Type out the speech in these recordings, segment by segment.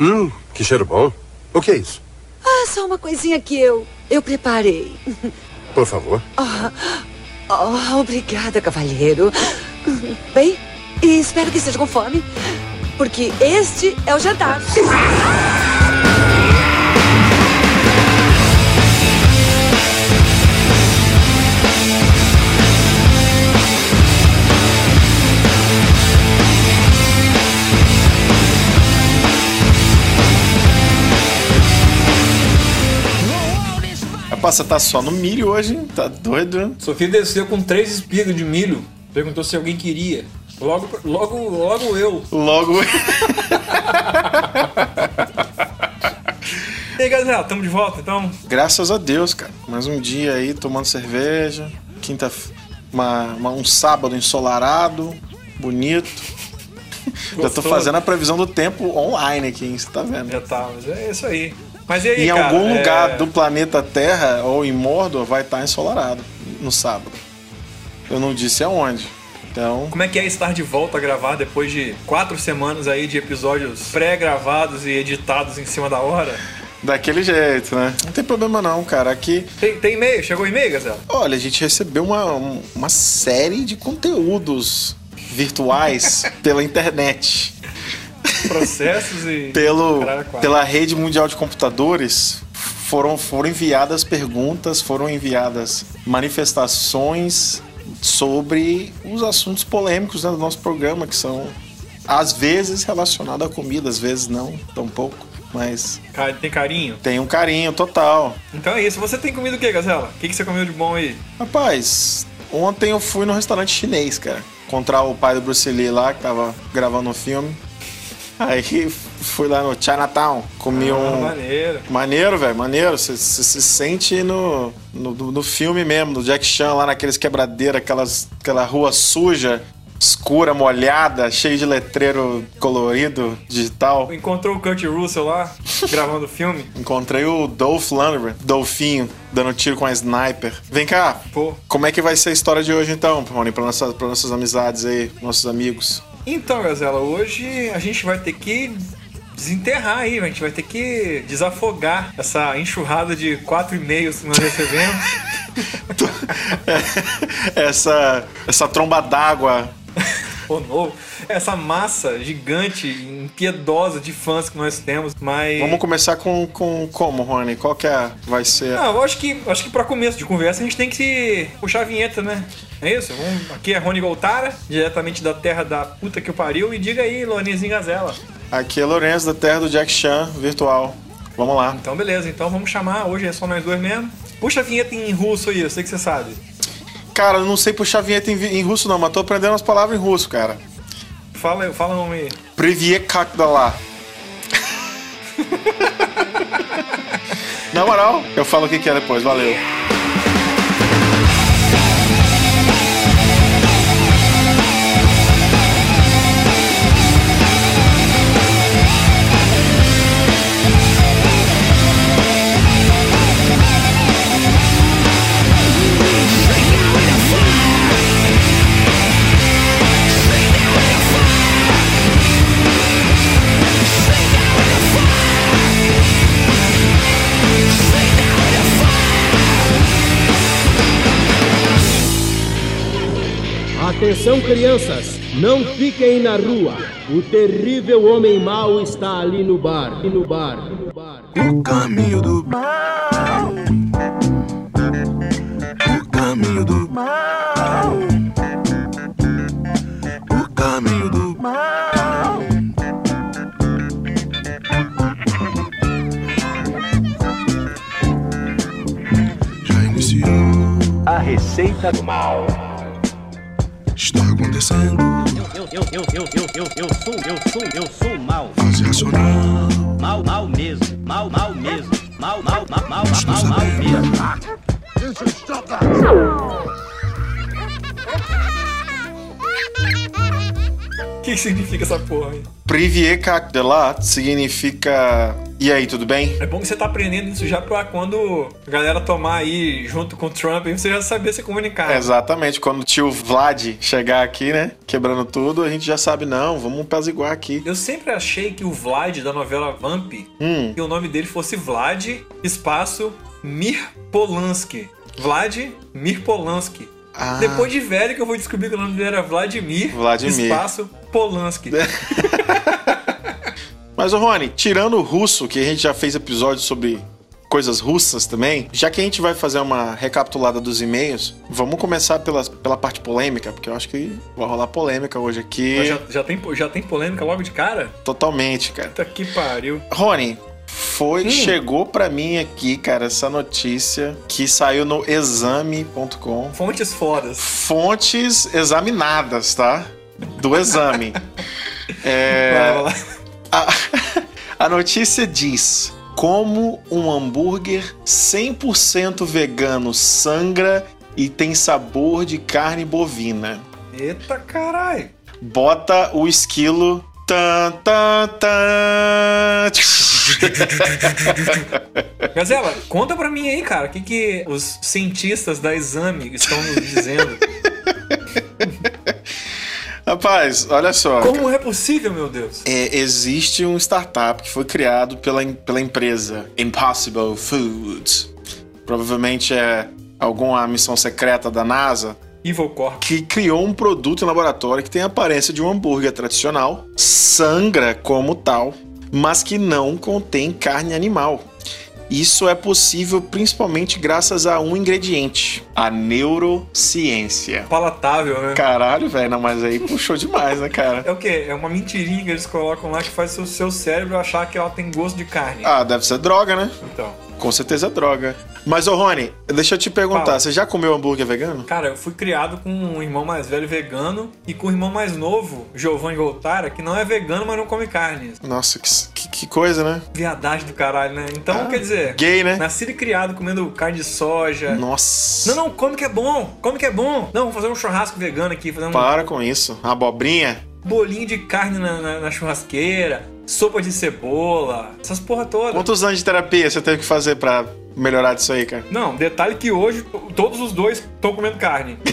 Hum, que cheiro bom. O que é isso? Ah, só uma coisinha que eu eu preparei. Por favor. Oh, oh, obrigada, cavalheiro. Bem, e espero que esteja com fome, porque este é o jantar. Você tá só no milho hoje, hein? Tá doido? Sofia desceu com três espigas de milho. Perguntou se alguém queria. Logo, logo, logo eu. Logo. E aí, galera, tamo de volta então? Graças a Deus, cara. Mais um dia aí tomando cerveja. Quinta. Uma, uma- um sábado ensolarado, bonito. Já tô Gostoso. fazendo a previsão do tempo online aqui, hein? Você tá vendo? Já tá, mas é isso aí. Mas e aí, em cara? algum é, lugar do planeta Terra ou em Mordor vai estar ensolarado no sábado. Eu não disse aonde. Então, Como é que é estar de volta a gravar depois de quatro semanas aí de episódios pré-gravados e editados em cima da hora? daquele jeito, né? Não tem problema não, cara. Aqui, Tem, tem e-mail? Chegou e-mail, Gazela? olha, a gente recebeu uma, um- uma série de conteúdos virtuais pela internet. Processos e. Pelo, quatro. pela rede mundial de computadores foram, foram enviadas perguntas, foram enviadas manifestações sobre os assuntos polêmicos né, do nosso programa, que são às vezes relacionados à comida, às vezes não, tão pouco, mas tem carinho? tem um carinho total. Então é isso. Você tem comido o que, Gazela? O que, que você comeu de bom aí? Rapaz, ontem eu fui no restaurante chinês, cara, encontrar o pai do Bruce Lee lá, que tava gravando um filme. Aí fui lá no Chinatown, comi Ah, um. maneiro. Maneiro, velho, maneiro. Você se sente no, no, no filme mesmo, do Jack Chan, lá naqueles quebradeiros, aquelas, aquela rua suja, escura, molhada, cheia de letreiro colorido, digital. Encontrou o Kurt Russell lá, gravando o filme. Encontrei o Dolph Lundgren, Dolfinho, dando tiro com a sniper. Vem cá, Pô. como é que vai ser a história de hoje então, Rony, para nossas, pra nossas amizades aí, nossos amigos? Então, Gazela, hoje a gente vai ter que desenterrar aí, a gente vai ter que desafogar essa enxurrada de quatro e-mails que nós recebemos. essa, essa tromba d'água. Ou novo. Essa massa gigante, impiedosa de fãs que nós temos, mas. Vamos começar com, com como, Rony? Qual que é, vai ser? Não, eu acho que, acho que pra começo de conversa a gente tem que se puxar a vinheta, né? É isso? Vamos... Aqui é Rony Goltara, diretamente da terra da puta que o pariu. E diga aí, Lorenzinho Gazela. Aqui é Lourenço, da terra do Jack Chan, virtual. Vamos lá. Então, beleza. Então, vamos chamar. Hoje é só nós dois mesmo. Puxa a vinheta em russo aí, eu sei que você sabe. Cara, eu não sei puxar vinheta em, em russo não, mas tô aprendendo as palavras em russo, cara. Fala, fala nome aí. Previekakdala. Na moral, eu falo o que, que é depois. Valeu. Atenção, crianças! Não fiquem na rua! O terrível homem mau está ali no bar. No bar. No bar. O caminho do mal. O caminho do mal. O caminho do mal. Já iniciou. A receita do mal. Está acontecendo. Eu, eu, eu, eu, eu, eu, eu sou, eu sou, eu sou mal. Fase racional. Mal, mal mesmo. Mal, mal mesmo. Mal, mal, mal, mal, mal, mal mesmo. Que que significa essa porra aí? Privier cac de significa. E aí, tudo bem? É bom que você tá aprendendo isso já pra quando a galera tomar aí junto com o Trump, aí você já saber se comunicar. Exatamente, quando o tio Vlad chegar aqui, né? Quebrando tudo, a gente já sabe, não, vamos apaziguar aqui. Eu sempre achei que o Vlad da novela Vamp, Hum, que o nome dele fosse Vlad, espaço, Mir Polanski. Vlad Mir Polanski. ah, Depois de velho que eu vou descobrir que o nome dele era Vladimir, Vladimir. espaço, Polanski. Mas, ô Rony, tirando o russo, que a gente já fez episódio sobre coisas russas também, já que a gente vai fazer uma recapitulada dos e-mails, vamos começar pela, pela parte polêmica, porque eu acho que vai rolar polêmica hoje aqui. Mas já, já, tem, já tem polêmica logo de cara? Totalmente, cara. Puta que pariu. Rony, foi, Hum. chegou pra mim aqui, cara, essa notícia que saiu no exame.com. Fontes fodas. Fontes examinadas, tá? Do exame. É, Vai lá. A, a notícia diz: como um hambúrguer 100% vegano sangra e tem sabor de carne bovina. Eita caralho. Bota o esquilo. Tan, tan, tan. Gazela, conta pra mim aí, cara, o que, que os cientistas da exame estão nos dizendo? Rapaz, olha só. Como é possível, meu Deus? É, existe um startup que foi criado pela, pela empresa Impossible Foods. Provavelmente é alguma missão secreta da NASA Evil Corp. que criou um produto em laboratório que tem a aparência de um hambúrguer tradicional, sangra como tal, mas que não contém carne animal. Isso é possível principalmente graças a um ingrediente: a neurociência. Palatável, né? Caralho, velho, não, mas aí puxou demais, né, cara? É o quê? É uma mentirinha que eles colocam lá que faz o seu cérebro achar que ela tem gosto de carne. Ah, deve ser droga, né? Então. Com certeza é droga. Mas, ô Rony, deixa eu te perguntar, Fala. você já comeu hambúrguer vegano? Cara, eu fui criado com um irmão mais velho vegano e com um irmão mais novo, Giovanni Goltara, que não é vegano, mas não come carne. Nossa, que, que- coisa, né? Viadagem do caralho, né? Então, Ah, quer dizer, Gay, né? nascido e criado comendo carne de soja. Nossa. Não, não, come que é bom, come que é bom. Não, vamos fazer um churrasco vegano aqui, fazer um Para com isso. Abobrinha? bolinho de carne na, na- na churrasqueira, sopa de cebola, essas porra toda. Quantos anos de terapia você teve que fazer pra melhorar disso aí, cara? Não, detalhe que hoje todos os dois estão comendo carne.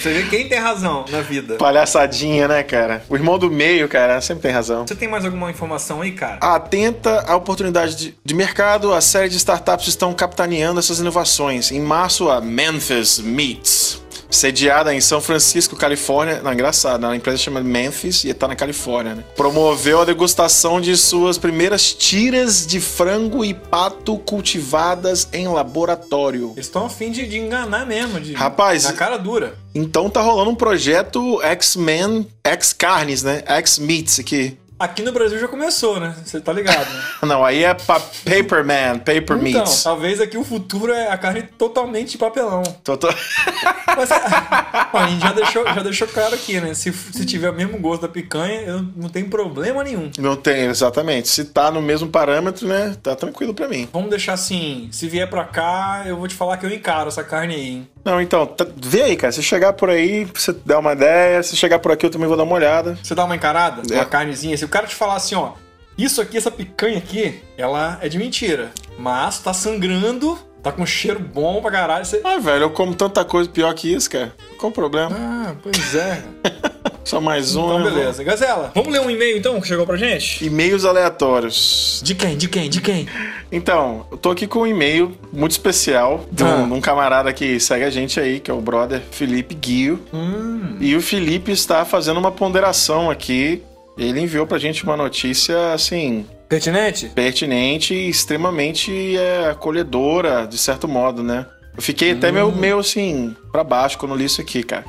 Você vê quem tem razão na vida. Palhaçadinha, né, cara? O irmão do meio, cara, sempre tem razão. Você tem mais alguma informação aí, cara? Atenta à oportunidade de, de mercado, a série de startups estão capitaneando essas inovações. Em março, a Memphis Meats, sediada em São Francisco, Califórnia. Não, engraçado, a empresa chama Memphis e está na Califórnia, né? Promoveu a degustação de suas primeiras tiras de frango e pato cultivadas em laboratório. Eles estão a fim de, de enganar mesmo, de Rapaz, na cara dura. Então tá rolando um projeto X-Men, X-Carnes, né? X-Meats aqui. Aqui no Brasil já começou, né? Você tá ligado, né? Não, aí é pa Paperman, Paper Então, Meats. talvez aqui o futuro é a carne totalmente de papelão. Tô- Mas, a gente já deixou, já deixou claro aqui, né? Se, se tiver o mesmo gosto da picanha, eu não tem problema nenhum. Não tem, exatamente. Se tá no mesmo parâmetro, né? Tá tranquilo pra mim. Vamos deixar assim, se vier pra cá, eu vou te falar que eu encaro essa carne aí, hein? Não, então, tá- vê aí, cara. Se chegar por aí, você der uma ideia. Se chegar por aqui, eu também vou dar uma olhada. Você dá uma encarada? É. Uma carnezinha. Se o cara te falar assim, ó, isso aqui, essa picanha aqui, ela é de mentira. Mas tá sangrando, tá com cheiro bom pra caralho. Você... Ah, velho, eu como tanta coisa pior que isso, cara. Qual o problema? Ah, pois é. Só mais um. Então, né? beleza. Gazela, vamos ler um e-mail então que chegou pra gente? E-mails aleatórios. De quem? De quem? De quem? Então, eu tô aqui com um e-mail muito especial de um, Ah. de um camarada que segue a gente aí, que é o brother Felipe Guio. Hum. E o Felipe está fazendo uma ponderação aqui. Ele enviou pra gente uma notícia, assim, Pertinente? pertinente e extremamente é, acolhedora, de certo modo, né? Eu fiquei até meio, meio assim, pra baixo quando li isso aqui, cara.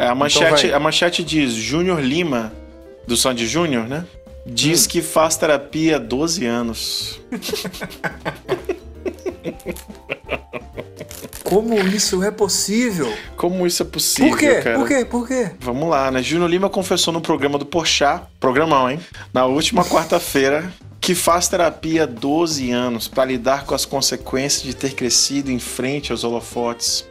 É, a, manchete, vai. a manchete diz: Júnior Lima, do Sandy Júnior, né? Diz que faz terapia há 12 anos. Como isso é possível? Como isso é possível, Por quê? cara? Por quê? Por quê? Vamos lá, né? Júnior Lima confessou no programa do Porchat, programão, hein? Na última quarta-feira, que faz terapia há 12 anos para lidar com as consequências de ter crescido em frente aos holofotes.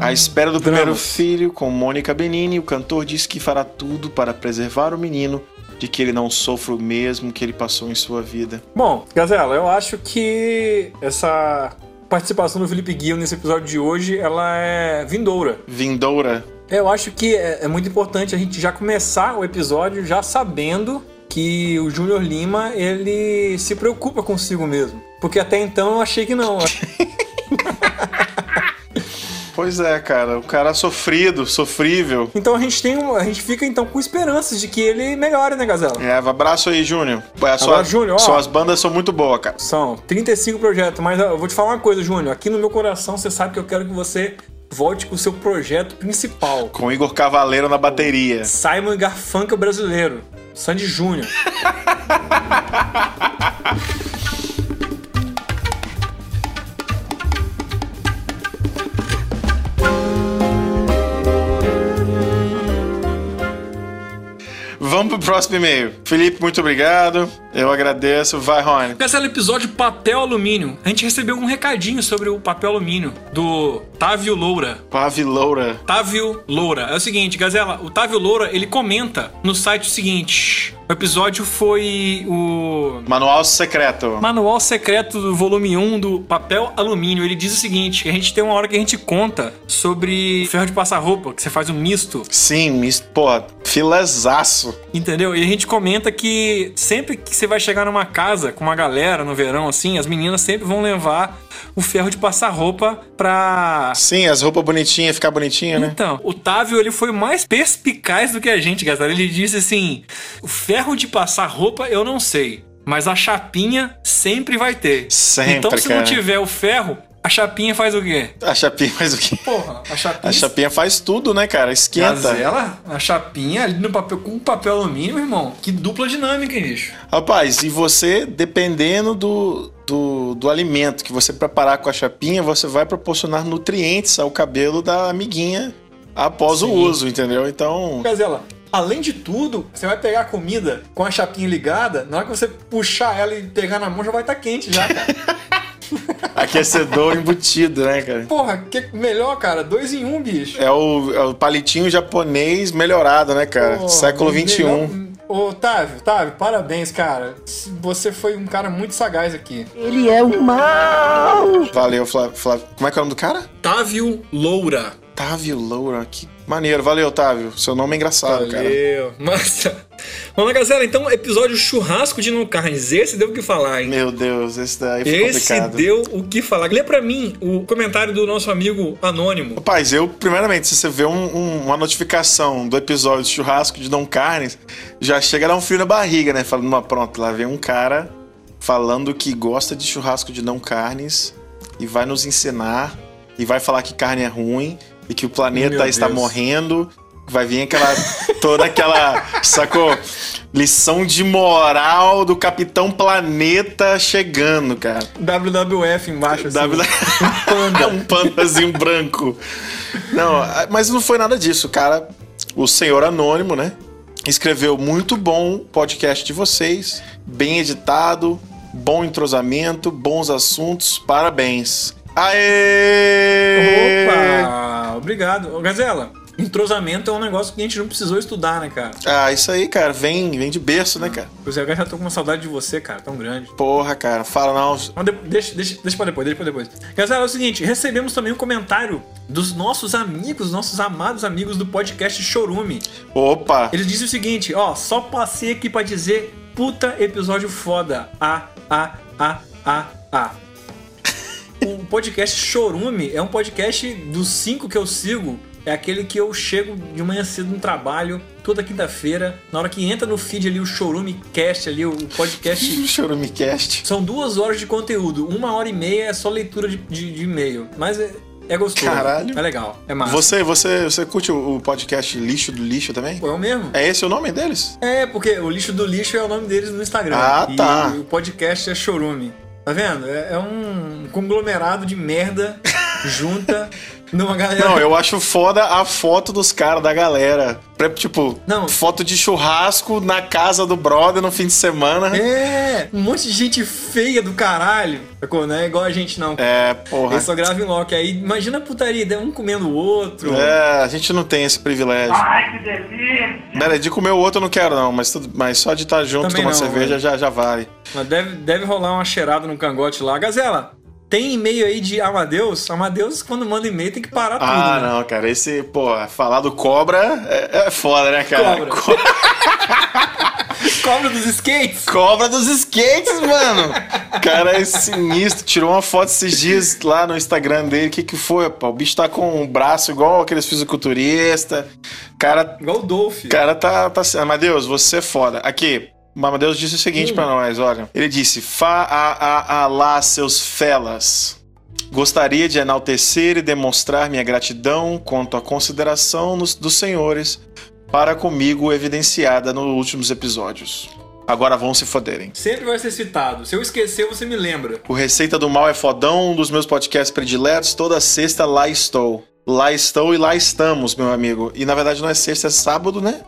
A espera do primeiro dramas. filho com Mônica Benini, o cantor diz que fará tudo para preservar o menino de que ele não sofra o mesmo que ele passou em sua vida. Bom, Gazela, eu acho que essa participação do Felipe Guio nesse episódio de hoje, ela é vindoura. Vindoura. Eu acho que é, é muito importante a gente já começar o episódio já sabendo que o Júnior Lima, ele se preocupa consigo mesmo. Porque até então eu achei que não. Pois é, cara, o cara sofrido, sofrível. Então a gente tem um, a gente fica então com esperanças de que ele melhore, né, Gazela? É, abraço aí, Júnior. É, sua- Júnior, ó. Suas bandas são muito boas, cara. São 35 projetos, mas eu vou te falar uma coisa, Júnior. Aqui no meu coração você sabe que eu quero que você volte com o seu projeto principal. Com Igor Cavaleiro na bateria. Simon Garfunkel brasileiro. Sandy Júnior. Vamos pro próximo e-mail. Felipe, muito obrigado. Eu agradeço. Vai, Rony. Gazela, episódio papel alumínio. A gente recebeu um recadinho sobre o papel alumínio do Távio Loura. Paviloura. Távio Loura. É o seguinte, Gazela, o Távio Loura, ele comenta no site o seguinte: o episódio foi o Manual secreto. Manual secreto do volume 1 do papel alumínio. Ele diz o seguinte: que a gente tem uma hora que a gente conta sobre ferro de passar roupa, que você faz um misto, Sim, mis- pô, filezaço. entendeu? E a gente comenta que sempre que você vai chegar numa casa com uma galera no verão, assim, as meninas sempre vão levar o ferro de passar roupa pra. Sim, as roupas bonitinhas, ficar bonitinha, né? Então, o Távio ele foi mais perspicaz do que a gente, Gazela. Ele disse assim: o ferro de passar roupa eu não sei, mas a chapinha sempre vai ter. Sempre, então, se cara. não tiver o ferro, a chapinha faz o quê? A chapinha faz o quê? Porra, a chapinha. A chapinha faz tudo, né, cara? Esquenta. Gazela, a chapinha ali no papel com papel alumínio, irmão. Que dupla dinâmica, hein, bicho. Rapaz, e você, dependendo do, do, do alimento que você preparar com a chapinha, você vai proporcionar nutrientes ao cabelo da amiguinha após o Sim. uso, entendeu? Então, Gazela, além de tudo, você vai pegar a comida com a chapinha ligada, na hora que você puxar ela e pegar na mão, já vai estar quente já, cara. aquecedor embutido, né, cara? Porra, que melhor, cara. Dois em um, bicho. É o, é o palitinho japonês melhorado, né, cara? Pô, Século XXI. Ô, Otávio, Otávio, parabéns, cara. Você foi um cara muito sagaz aqui. Valeu, Flávio. Flávio. Como é que é o nome do cara? Otávio Loura. Otávio Loura. Que maneiro. Valeu, Otávio. Seu nome é engraçado, cara. Valeu. Massa. Vamos lá, Gazela. Então, episódio churrasco de não carnes. Esse deu o que falar, hein? Meu Deus, esse daí foi Esse complicado. deu o que falar. Lê pra mim o comentário do nosso amigo Anônimo. Rapaz, eu, primeiramente, se você vê um- um- uma notificação do episódio de churrasco de Dom Carnes, já chega a dar um frio na barriga, né? Falando, "Não, pronto, lá vem um cara falando que gosta de churrasco de não carnes e vai nos ensinar e vai falar que carne é ruim e que o planeta está morrendo. Vai vir aquela. toda aquela. sacou? Lição de moral do Capitão Planeta chegando, cara. WWF embaixo, assim. W- Um panda. um pandazinho branco. Não, mas não foi nada disso, cara. O senhor anônimo, né? Escreveu muito bom podcast de vocês, bem editado, bom entrosamento, bons assuntos, parabéns. Aê! Opa! Obrigado. Ô, Gazela, entrosamento é um negócio que a gente não precisou estudar, né, cara? Ah, isso aí, cara, vem, vem de berço, né, cara? Pois é, eu já tô com uma saudade de você, cara, tão grande. Porra, cara, fala não. Mas de- deixa, deixa, deixa pra depois, deixa pra depois. Gazela, é o seguinte, recebemos também um comentário dos nossos amigos, nossos amados amigos do podcast Chorume. Opa! Eles dizem o seguinte, ó, só passei aqui pra dizer, puta episódio foda. A, a, a, a, a. O podcast Chorume é um podcast dos cinco que eu sigo. É aquele que eu chego de manhã cedo no trabalho, toda quinta-feira. Na hora que entra no feed ali o Chorume Cast, ali, o podcast Chorumicast. são duas horas de conteúdo. Uma hora e meia é só leitura de, de- de e-mail. Mas é, é gostoso. Caralho. É legal. É massa. Você, você, você curte o o podcast Lixo do Lixo também? Pô, é o mesmo? É esse o nome deles? É, porque o lixo do lixo é o nome deles no Instagram. Ah, tá. E o podcast é Chorume. Tá vendo? É, é um conglomerado de merda junta numa galera. Não, eu acho foda a foto dos caras, da galera. Tipo, Não. foto de churrasco na casa do brother no fim de semana. É, um monte de gente feia do caralho. Não é igual a gente, não. É, porra. Eles só gravam em loco. Aí imagina a putaria, um comendo o outro. É, a gente não tem esse privilégio. Ai, que delícia! Pera, de comer o outro eu não quero, não, mas, tudo, mas só de estar junto Também tomando não, cerveja velho. já, já vale. Mas deve, deve rolar uma cheirada no cangote lá. Gazela, tem e-mail aí de Amadeus? Amadeus, quando manda e-mail, tem que parar tudo. Ah, né? não, cara, esse, pô, falar do cobra é, é foda, né, cara? Cobra. Co- Cobra dos skates? Cobra dos skates, mano! Cara, é sinistro. Tirou uma foto esses dias lá no Instagram dele. O que que foi, pô? O bicho tá com um braço igual aqueles fisiculturistas. Cara, Igual o Dolph. o cara tá, tá... Amadeus, você é foda. Aqui, o Amadeus disse o seguinte pra nós, olha. Ele disse, fa a, a, a lá, seus felas. Gostaria de enaltecer e demonstrar minha gratidão quanto à consideração nos- dos senhores para comigo evidenciada nos últimos episódios. Agora vão se foderem. Sempre vai ser citado. Se eu esquecer, você me lembra. O Receita do Mal é fodão, um dos meus podcasts prediletos. Toda sexta lá estou. Lá estou e lá estamos, meu amigo. E na verdade não é sexta, é sábado, né?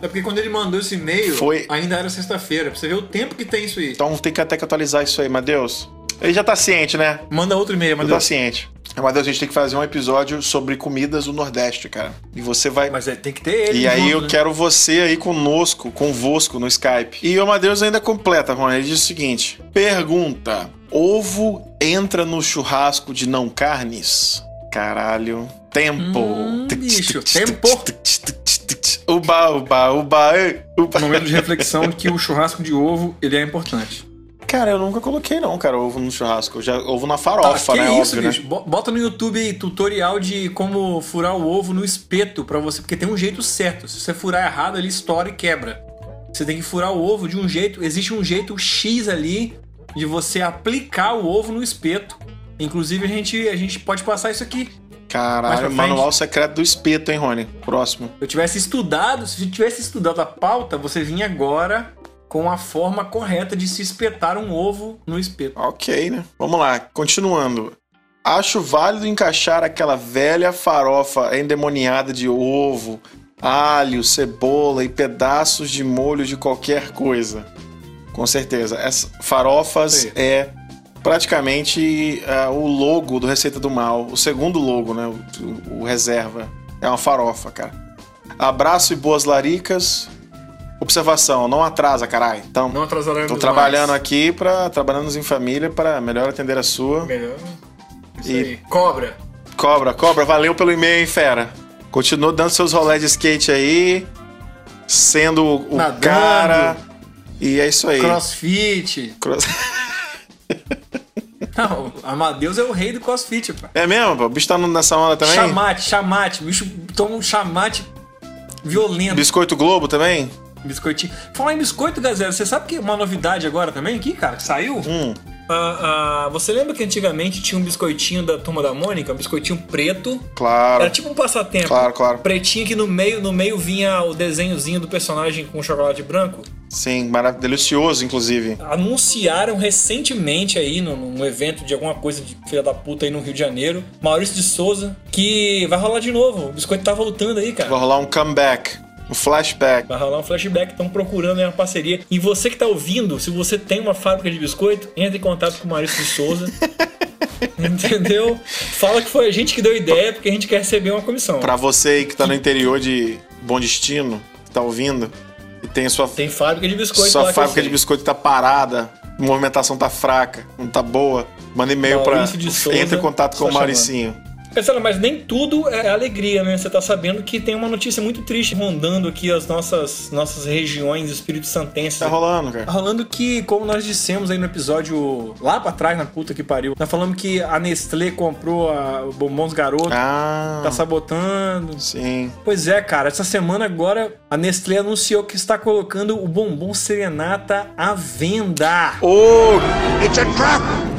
É porque quando ele mandou esse e-mail, Foi- ainda era sexta-feira. Pra você ver o tempo que tem isso aí. Então tem que até que atualizar isso aí, Madeus. Ele já tá ciente, né? Manda outro e-mail, Já tá ciente. Madeus, a gente tem que fazer um episódio sobre comidas do Nordeste, cara. E você vai. Mas é, tem que ter ele. E aí junto, eu né? quero você aí conosco, convosco no Skype. E o Amadeus ainda completa, Rony. Ele diz o seguinte: Pergunta: Ovo entra no churrasco de não carnes? Caralho. Tempo. Hum, bicho, tempo. Uba, uba, uba, uba. Momento de reflexão que o churrasco de ovo, ele é importante. Cara, eu nunca coloquei não, cara, ovo no churrasco. Eu já ovo na farofa, que né? isso, Óbvio, bicho? né? Bo- Bota no YouTube aí, tutorial de como furar o ovo no espeto pra você, porque tem um jeito certo. Se você furar errado, ele estoura e quebra. Você tem que furar o ovo de um jeito, existe um jeito X ali de você aplicar o ovo no espeto. Inclusive a gente, a gente pode passar isso aqui. Caralho, manual secreto do espeto, hein, Rony? Próximo. Se eu tivesse estudado, se eu tivesse estudado a pauta, você vinha agora com a forma correta de se espetar um ovo no espeto. Ok, né? Vamos lá, continuando. Acho válido encaixar aquela velha farofa endemoniada de ovo, alho, cebola e pedaços de molho de qualquer coisa. Com certeza. Essas farofas Sim. é praticamente ah, o logo do Receita do Mal. O segundo logo, né? O, o- reserva. É uma farofa, cara. Abraço e boas laricas. Observação, não atrasa, caralho. Então, Não atrasaremos Tô trabalhando mais. aqui para trabalhando em família para melhor atender a sua. Melhor. Isso E- aí. Cobra. Cobra, cobra, valeu pelo e-mail, hein, fera. Continua dando seus rolés de skate aí, sendo o, o Nadando. cara. E é isso aí. Crossfit. Cross- Não, Amadeus é o rei do crossfit, pá. É mesmo, pô? O bicho tá nessa onda também? Chamate, chamate. O bicho toma um chamate violento. Biscoito Globo também? Biscoitinho. Falar em biscoito, Gazela, você sabe que é uma novidade agora também aqui, cara, que saiu? Hum. Ah, ah, você lembra que antigamente tinha um biscoitinho da Turma da Mônica? Um biscoitinho preto. Claro. Era tipo um passatempo. Claro, claro. Pretinho que no meio, no meio vinha o desenhozinho do personagem com chocolate branco. Sim, maravilhoso, delicioso, inclusive. Anunciaram recentemente aí, num, num evento de alguma coisa de filha da puta aí no Rio de Janeiro, Maurício de Souza, que vai rolar de novo. O biscoito tá voltando aí, cara. Vai rolar um comeback, um flashback. Vai rolar um flashback, estão procurando aí uma parceria. E você que tá ouvindo, se você tem uma fábrica de biscoito, entre em contato com o Maurício de Souza. Entendeu? Fala que foi a gente que deu ideia, porque a gente quer receber uma comissão. Pra você aí que tá no interior de Bom Destino, que tá ouvindo, e tem a sua Tem fábrica de biscoito Sua fábrica de biscoito tá parada, a movimentação tá fraca, não tá boa. Manda e-mail pra. Maurício de Souza, Entre em contato com o Mauricinho. Marcelo, mas nem tudo é alegria, né? Você tá sabendo que tem uma notícia muito triste rondando aqui as nossas, nossas regiões espírito santenses. Tá rolando, Tá cara. rolando que, como nós dissemos aí no episódio lá pra trás, na puta que pariu, nós falamos que a Nestlé comprou a o Bombons Garoto, Ah. tá sabotando. Sim. Pois é, cara, essa semana agora a Nestlé anunciou que está colocando o bombom Serenata à venda. Ô!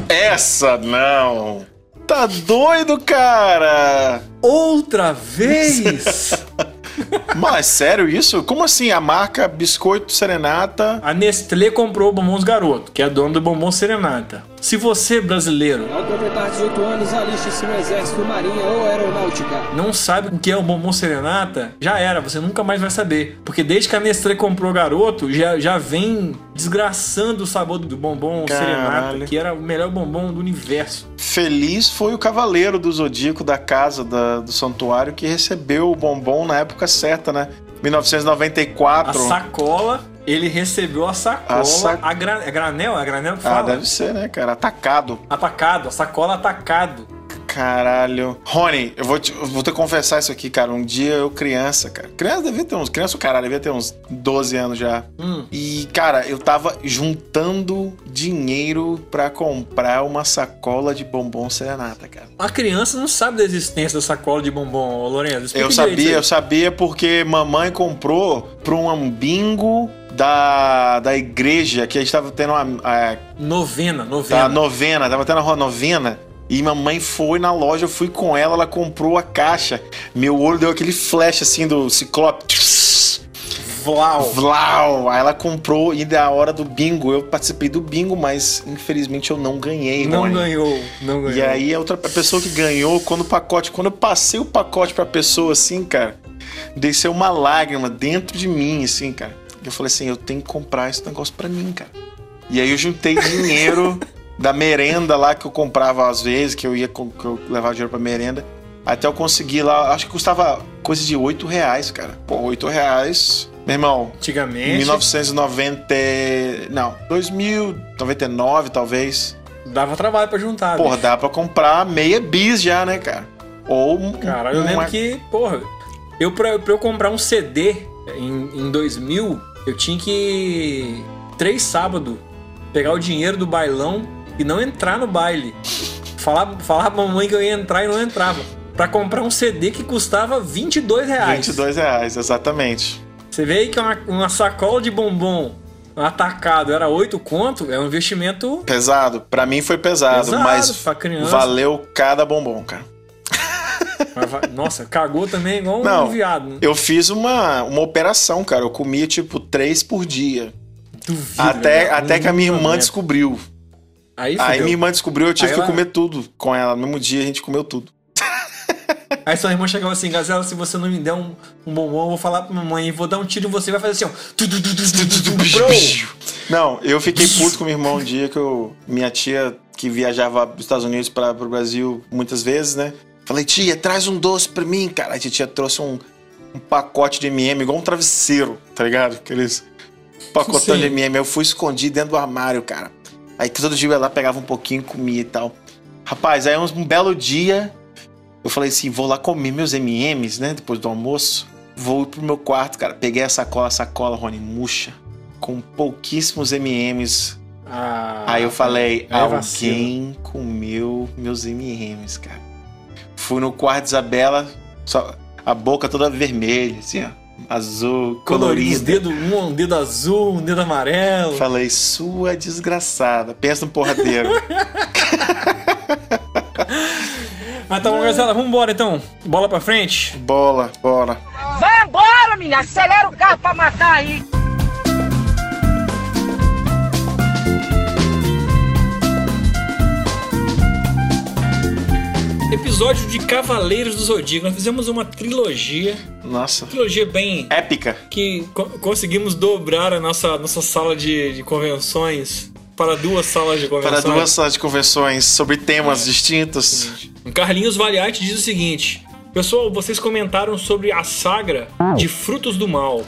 Essa não! Tá doido, cara! Outra vez! Mas sério isso? Como assim? A marca Biscoito Serenata. a Nestlé comprou o Bombons Garoto, que é dono do Bombom Serenata. Se você, brasileiro, Ao completar 18 anos, aliste-se no Exército, Marinha ou Aeronáutica. não sabe o que é o bombom serenata, já era, você nunca mais vai saber. Porque desde que a Nestlé comprou o garoto, já, já vem desgraçando o sabor do bombom serenata, Caralho. que era o melhor bombom do universo. Feliz foi o cavaleiro do Zodíaco da casa da- do santuário que recebeu o bombom na época certa, né? A 1994. sacola, ele recebeu a sacola. A sac- A, gra- é granel? É granel que Ah, fala? deve ser, né, cara? Atacado. Atacado, a sacola atacado. Caralho. Rony, eu vou, te, eu vou te confessar isso aqui, cara. Um dia eu, criança, cara. Criança devia ter uns. Criança, o caralho, devia ter uns 12 anos já. Hum. E, cara, eu tava juntando dinheiro pra comprar uma sacola de bombom serenata, cara. A criança não sabe da existência da sacola de bombom. Explica Eu sabia, eu sabia porque mamãe comprou pra um bingo da, da igreja que a gente tava tendo uma. A, Novena, novena. da novena, tava tendo uma novena. E mamãe foi na loja, eu fui com ela, ela comprou a caixa. Meu olho deu aquele flash assim do ciclope. Vlau. Vlau! Aí ela comprou e da hora do bingo. Eu participei do bingo, mas infelizmente eu não ganhei, Não Rony. ganhou, não ganhou. E aí a outra a pessoa que ganhou, quando o pacote, quando eu passei o pacote pra pessoa assim, cara, desceu uma lágrima dentro de mim, assim, cara. Eu falei assim, eu tenho que comprar esse negócio pra mim, cara. E aí eu juntei dinheiro da merenda lá que eu comprava às vezes, que eu ia que eu levava dinheiro pra merenda. Até eu conseguir lá, acho que custava coisa de 8 reais, cara. Pô, 8 reais. Meu irmão, Antigamente, 1990. Não, 2099 talvez. dava trabalho pra juntar. Porra, bicho. dá pra comprar meia bis já, né, cara? Ou Cara, eu uma- lembro que, porra, eu pra, pra eu comprar um CD em, em 2000, eu tinha que três sábados pegar o dinheiro do bailão e não entrar no baile. Falar, falar pra mamãe que eu ia entrar e não entrava. Pra comprar um CD que custava 22 reais. 22 reais, exatamente. Você vê aí que uma, uma sacola de bombom atacado era 8 conto, é um investimento Pesado. Pra mim foi pesado, Pesado mas valeu cada bombom, cara. Nossa, cagou também igual Não. um viado. Né? Eu fiz uma, uma operação, cara. Eu comia tipo três por dia. Duvido, até velho. até que a minha irmã descobriu. Aí, Aí minha irmã descobriu, eu tive Aí que ela- comer tudo com ela. No mesmo dia a gente comeu tudo. Aí sua irmã chegava assim, Gazela, se você não me der um, um bombom, eu vou falar pra mamãe, vou dar um tiro em você e vai fazer assim, ó. Não, eu fiquei puto com meu irmão um dia que eu, minha tia, que viajava dos Estados Unidos para o Brasil muitas vezes, né? Falei, tia, traz um doce pra mim, cara. A tia trouxe um, um pacote de MM, igual um travesseiro, tá ligado? Aqueles pacotão Sim. de MM. Eu fui escondido dentro do armário, cara. Aí todo dia eu ia lá, pegava um pouquinho, comia e tal. Rapaz, aí um, belo dia, eu falei assim, vou lá comer meus MMs, né? Depois do almoço. Vou pro meu quarto, cara. Peguei a sacola, a sacola, Rony, murcha. Com pouquíssimos MMs. Ah, Aí eu falei, é vacilo. alguém comeu meus MMs, cara. Fui no quarto de Isabela, só a boca toda vermelha, assim, ó. Azul, Colorido, dedos, um, um dedo azul, um dedo amarelo. Falei, sua desgraçada. Pensa no porradeiro. Mas tá bom, Gazela, vambora então. Bola pra frente. bola, bola. Vai embora, menina. Acelera o carro pra matar aí. Episódio de Cavaleiros do Zodíaco. Nós fizemos uma trilogia. Nossa. Trilogia bem. Épica. que co- conseguimos dobrar a nossa, nossa sala de, de convenções para duas salas de convenções. Para duas salas de convenções sobre temas distintos. O Carlinhos Valiati diz o seguinte: Pessoal, vocês comentaram sobre a sagra de Frutos do Mal.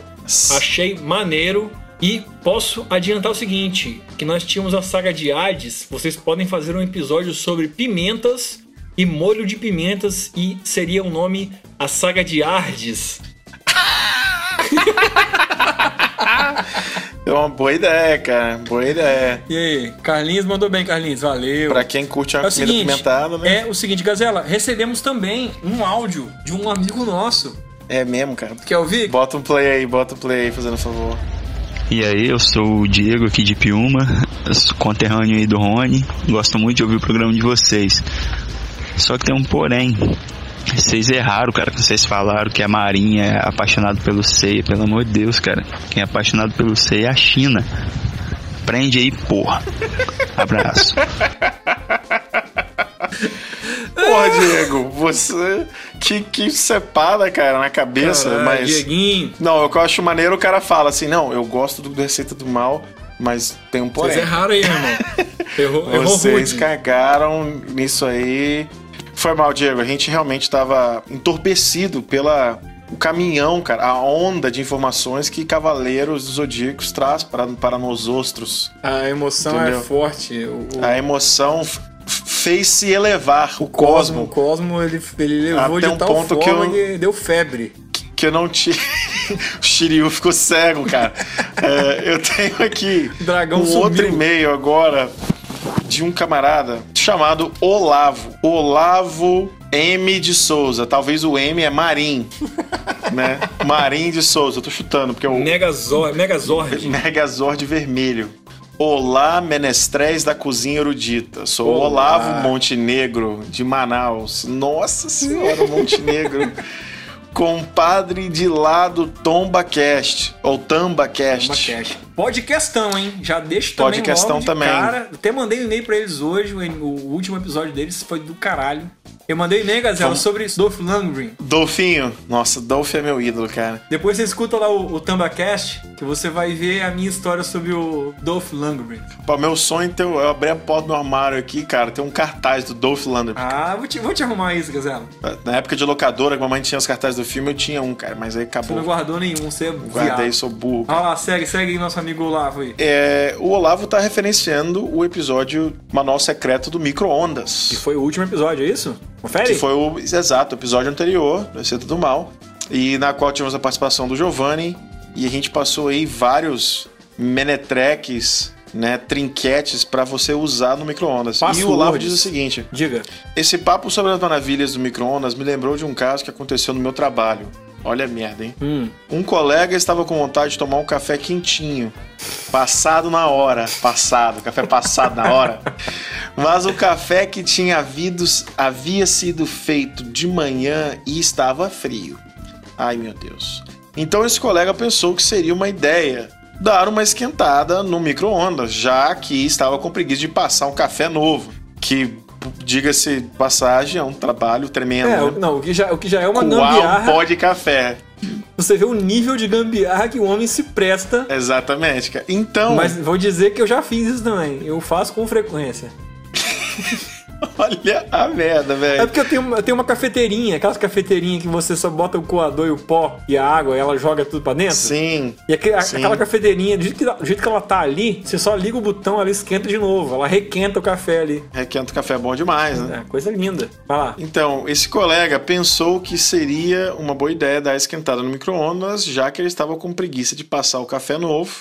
Achei maneiro e posso adiantar o seguinte: que nós tínhamos a saga de Hades. Vocês podem fazer um episódio sobre pimentas e molho de pimentas e seria o nome a saga de Ardes. É uma boa ideia, cara. Boa ideia. E aí, Carlinhos mandou bem, Carlinhos, valeu. Pra quem curte a É comida seguinte, pimentada, né? é o seguinte, Gazela, recebemos também um áudio de um amigo nosso. É mesmo, cara. Quer ouvir? Bota um play aí, bota um play aí, fazendo um favor. E aí, eu sou o Diego aqui de sou conterrâneo aí do Rony, gosto muito de ouvir o programa de vocês. Só que tem um porém. Vocês erraram, cara, que vocês falaram que a Marinha é apaixonado pelo Seiya, pelo amor de Deus, cara. Quem é apaixonado pelo Seiya é a China. Aprende aí, porra. Abraço. Porra, Diego, você que, que separa, cara, na cabeça, Ah, mas. Dieguinho, Não, o que eu acho maneiro, o cara fala assim: não, eu gosto do Receita do Mal, mas tem um vocês porém. erraram aí, irmão. Errou, errou Vocês rude. cagaram nisso aí. Foi mal, Diego. A gente realmente estava entorpecido pela o caminhão, cara, a onda de informações que Cavaleiros dos Zodíacos traz para, para nós ostros. A emoção Entendeu? é forte. O, A emoção fez se elevar o, o Cosmo, o Cosmo ele, ele levou Até de um tal ponto que eu- que deu febre. que eu não tinha. o Shiryu ficou cego, cara. É, eu tenho aqui dragão um sumiu. outro e-mail agora de um camarada chamado Olavo. Olavo M de Souza. Talvez o M é Marim, né? Marim de Souza. Eu tô chutando, porque é o Megazord, Megazord. Megazord vermelho. Olá, menestréis da cozinha erudita. Sou o Olá. Olavo Montenegro, de Manaus. Nossa senhora, Montenegro. Compadre de lá do TombaCast, ou TambaCast. Podcast. Podcastão, hein? Já deixo também Podcastão logo de também. cara. Até mandei um e-mail pra eles hoje. O, último episódio deles foi do caralho. Eu mandei e-mail, Gazela, Vamos- sobre Dolph Lundgren. Dolfinho. Nossa, Dolph é meu ídolo, cara. Depois você escuta lá o, o TambaCast, que você vai ver a minha história sobre o Dolph Lundgren. Pô, meu sonho é ter, eu abrir a porta do armário aqui, cara, tem um cartaz do Dolph Lundgren. Ah, vou te, vou te arrumar isso, Gazela. Na época de locadora, que a mamãe tinha os cartazes do filme, eu tinha um, cara, mas aí Você não acabou. guardou nenhum, você é Guardei, viado. sou burro. Olha lá, segue, segue nosso amigo Olavo aí. É, o Olavo tá referenciando o episódio Manual Secreto do Micro-Ondas. Que foi o último episódio, é isso? Confere? Que foi o exato episódio anterior, do Receita do Mal, e na qual tivemos a participação do Giovanni, e a gente passou aí vários menetreques, né, trinquetes pra você usar no micro-ondas. E o Olavo diz o seguinte: Diga. esse papo sobre as maravilhas do micro-ondas me lembrou de um caso que aconteceu no meu trabalho. Olha a merda, hein? Hum. Um colega estava com vontade de tomar um café quentinho, passado na hora, passado, café passado na hora. Mas o café que tinha havido, havia sido feito de manhã e estava frio. Ai meu Deus. Então esse colega pensou que seria uma ideia dar uma esquentada no micro-ondas, já que estava com preguiça de passar um café novo, que diga-se passagem é um trabalho tremendo. É, né? não, o que já, o que já é uma Coar um gambiarra. pó de café. Você vê o nível de gambiarra que o homem se presta. Exatamente, cara. Então, Mas vou dizer que eu já fiz isso também. Eu faço com frequência. olha a merda, É velho. porque eu tenho, uma- eu tenho uma cafeteirinha, aquelas cafeteirinhas que você só bota o coador e o pó e a água e ela joga tudo pra dentro. Sim. E aque- a- Sim. aquela cafeteirinha, do jeito, que, do jeito que ela tá ali, você só liga o botão, ela esquenta de novo. Ela requenta o café ali. Requenta café é bom demais, né? É, coisa linda. Vai lá. Então, esse colega pensou que seria uma boa ideia dar esquentada no micro-ondas, já que ele estava com preguiça de passar o café novo.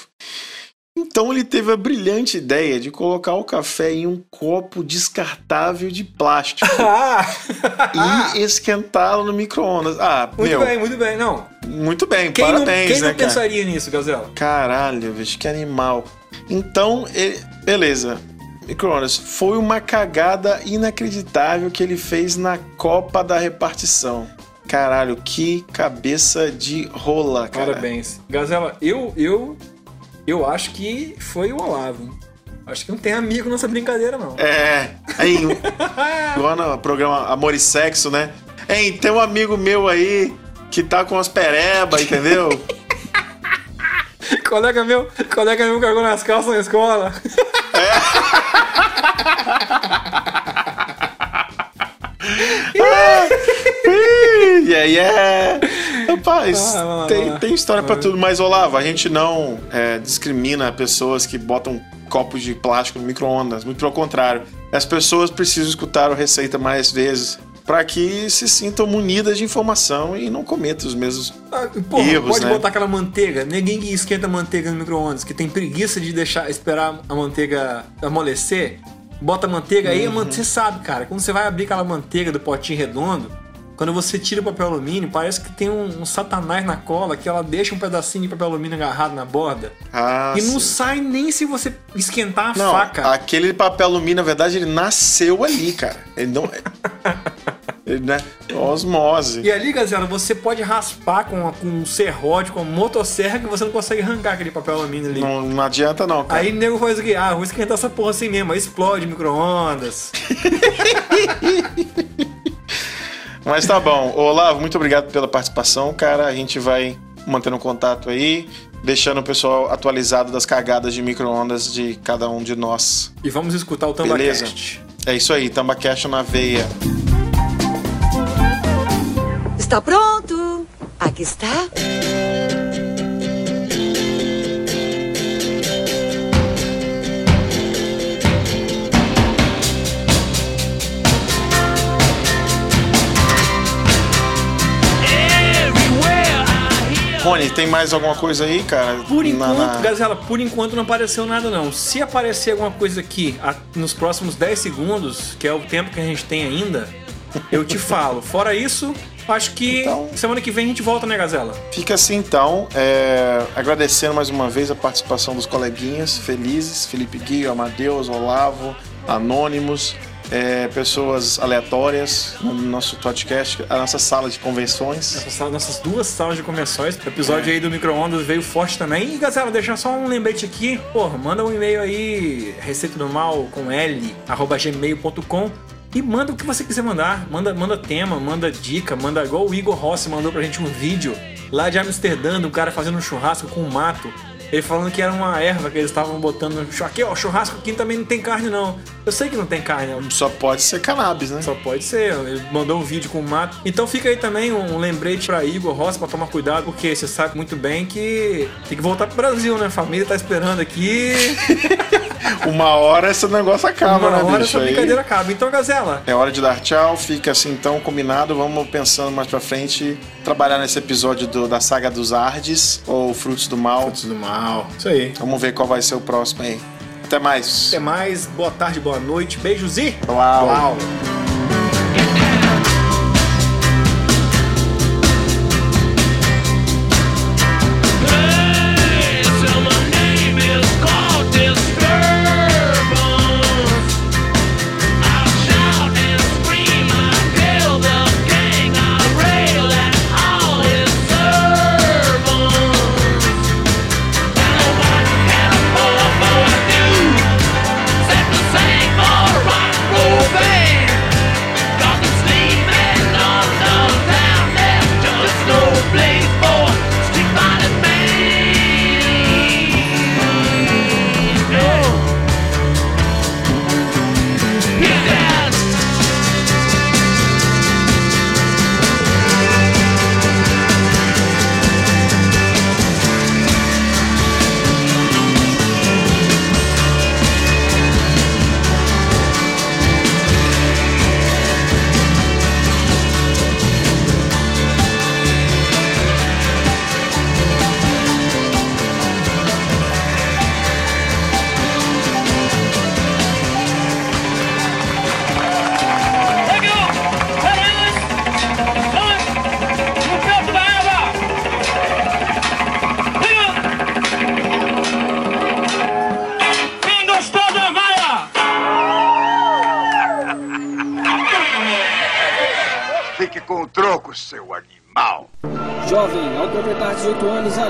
Então ele teve a brilhante ideia de colocar o café em um copo descartável de plástico Ah! e esquentá-lo no micro-ondas. Ah, Muito meu, bem, muito bem. Não. muito bem, Quem parabéns, não, quem né, não cara? pensaria nisso, Gazela? Caralho, bicho, que animal. Então, ele... beleza. Microondas, foi uma cagada inacreditável que ele fez na Copa da Repartição. Caralho, que cabeça de rola, cara. Parabéns. Gazela, eu, eu, eu acho que foi o Olavo. hein? Acho que não tem amigo nessa brincadeira, não. É, aí, igual no programa Amor e Sexo, né? Hein, tem um amigo meu aí que tá com as pereba, entendeu? colega meu, colega meu cagou nas calças na escola. Aí é. Rapaz, Ah, lá, tem, lá. tem história pra tudo. Mas, Olavo, a gente não é, discrimina pessoas que botam copos de plástico no micro-ondas. Muito pelo contrário. As pessoas precisam escutar a receita mais vezes para que se sintam munidas de informação e não cometam os mesmos. Ah, Porra, Erros, pode né? botar aquela manteiga. Ninguém que esquenta manteiga no micro-ondas, que tem preguiça de deixar esperar a manteiga amolecer. Bota a manteiga aí, Uhum. mante- você sabe, cara, quando você vai abrir aquela manteiga do potinho redondo, quando você tira o papel alumínio, parece que tem um, um satanás na cola que ela deixa um pedacinho de papel alumínio agarrado na borda. Ah, e não sim. sai nem se você esquentar a Não, faca. aquele papel alumínio, na verdade, ele nasceu ali, cara. Ele não. né? Osmose. E ali, Gazela, você pode raspar com, com um serrote, com uma motosserra, que você não consegue arrancar aquele papel alumínio ali. Não, não adianta não, cara. Aí o nego faz o quê? Ah, vou esquentar essa porra assim mesmo. Aí explode micro-ondas. Mas tá bom. Olavo, muito obrigado pela participação, cara. A gente vai mantendo contato aí, deixando o pessoal atualizado das cagadas de micro-ondas de cada um de nós. E vamos escutar o? Tambacast. É isso aí, Tambacast na veia. Está pronto? Aqui está. Rony, tem mais alguma coisa aí, cara? Por enquanto, Na- na- Gazela, por enquanto não apareceu nada não. Se aparecer alguma coisa aqui a- nos próximos 10 segundos, que é o tempo que a gente tem ainda, eu te falo. Fora isso, acho que Então- semana que vem a gente volta, né, Gazela? Fica assim então, é, agradecendo mais uma vez a participação dos coleguinhas felizes, Felipe Guio, Amadeus, Olavo, Anônimos, é, pessoas aleatórias no nosso podcast, a nossa sala de convenções. Essas sala- nossas duas salas de convenções. O episódio aí do micro-ondas veio forte também. E, Gazela, deixar só um lembrete aqui. Porra, manda um e-mail aí, receita do mal com L, arroba gmail.com. E manda o que você quiser mandar. Manda, manda tema, manda dica, manda igual o Igor Rossi mandou pra gente um vídeo lá de Amsterdã, do cara fazendo um churrasco com um mato. Ele falando que era uma erva que eles estavam botando no churrasco. Aqui, ó, churrasco aqui também não tem carne, não. Eu sei que não tem carne. Só pode ser cannabis, né? Só pode ser, ele mandou um vídeo com o mato. Então fica aí também um lembrete pra Igor Rossi pra tomar cuidado, porque você sabe muito bem que tem que voltar pro Brasil, né? A família tá esperando aqui. Uma hora esse negócio acaba, Uma né, hora bicho? essa Aí brincadeira acaba. Então, Gazela, É hora de dar tchau, fica assim então combinado. Vamos pensando mais pra frente, trabalhar nesse episódio do- da saga dos Ardes, ou Frutos do Mal. do mal. Isso aí. Vamos ver qual vai ser o próximo aí. Até mais. Até mais, boa tarde, boa noite, beijos e. Blau. Blau.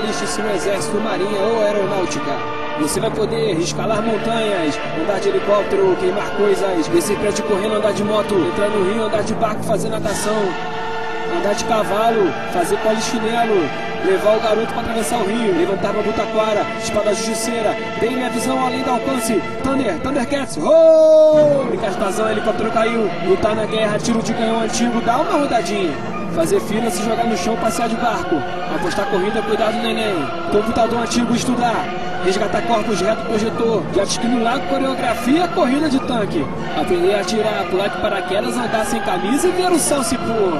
Aliste-se no Exército, Marinha ou Aeronáutica. Você vai poder escalar montanhas, andar de helicóptero, queimar coisas, descer prédio correndo, andar de moto, entrar no rio, andar de barco, fazer natação, andar de cavalo, fazer polichinelo, levar o garoto para atravessar o rio, levantar uma butaquara, espada justiceira, dei minha visão além do alcance, Thunder, Thundercats, oh! Brincar de tazão, helicóptero caiu, lutar na guerra, tiro de canhão antigo, dá uma rodadinha. Fazer fila, se jogar no chão, passear de barco. Apostar corrida, cuidar do neném. Computador antigo, estudar. Resgatar corpos reto projetor. Jet ski coreografia, corrida de tanque. Aprender a atirar, pular de paraquedas, andar sem camisa e ver o céu se pôr.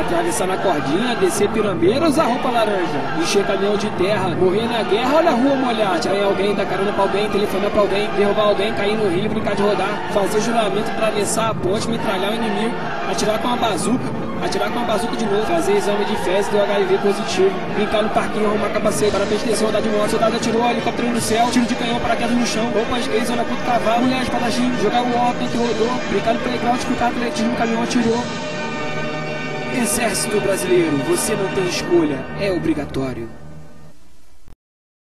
Atravessar na cordinha, descer pirambeira, usar roupa laranja. Encher caminhão de terra, morrer na guerra, olha a rua molhar. Atirar em alguém, dar carona pra alguém, telefonar pra alguém, derrubar alguém, cair no rio, brincar de rodar. Fazer juramento, atravessar a ponte, metralhar o inimigo. Atirar com uma bazuca, atirar com a bazuca de novo, fazer exame de fezes do HIV positivo, brincar no parquinho, arrumar capacete, para descer, andar de moto, soldado atirou, helicóptero no céu, tiro de canhão, paraquedas no chão, roupas gays, zona puto cavalo, mulher espadachim, jogar o óculos que rodou, brincar no playground, escutar atletismo, caminhão atirou. Exército Brasileiro, você não tem escolha, é obrigatório.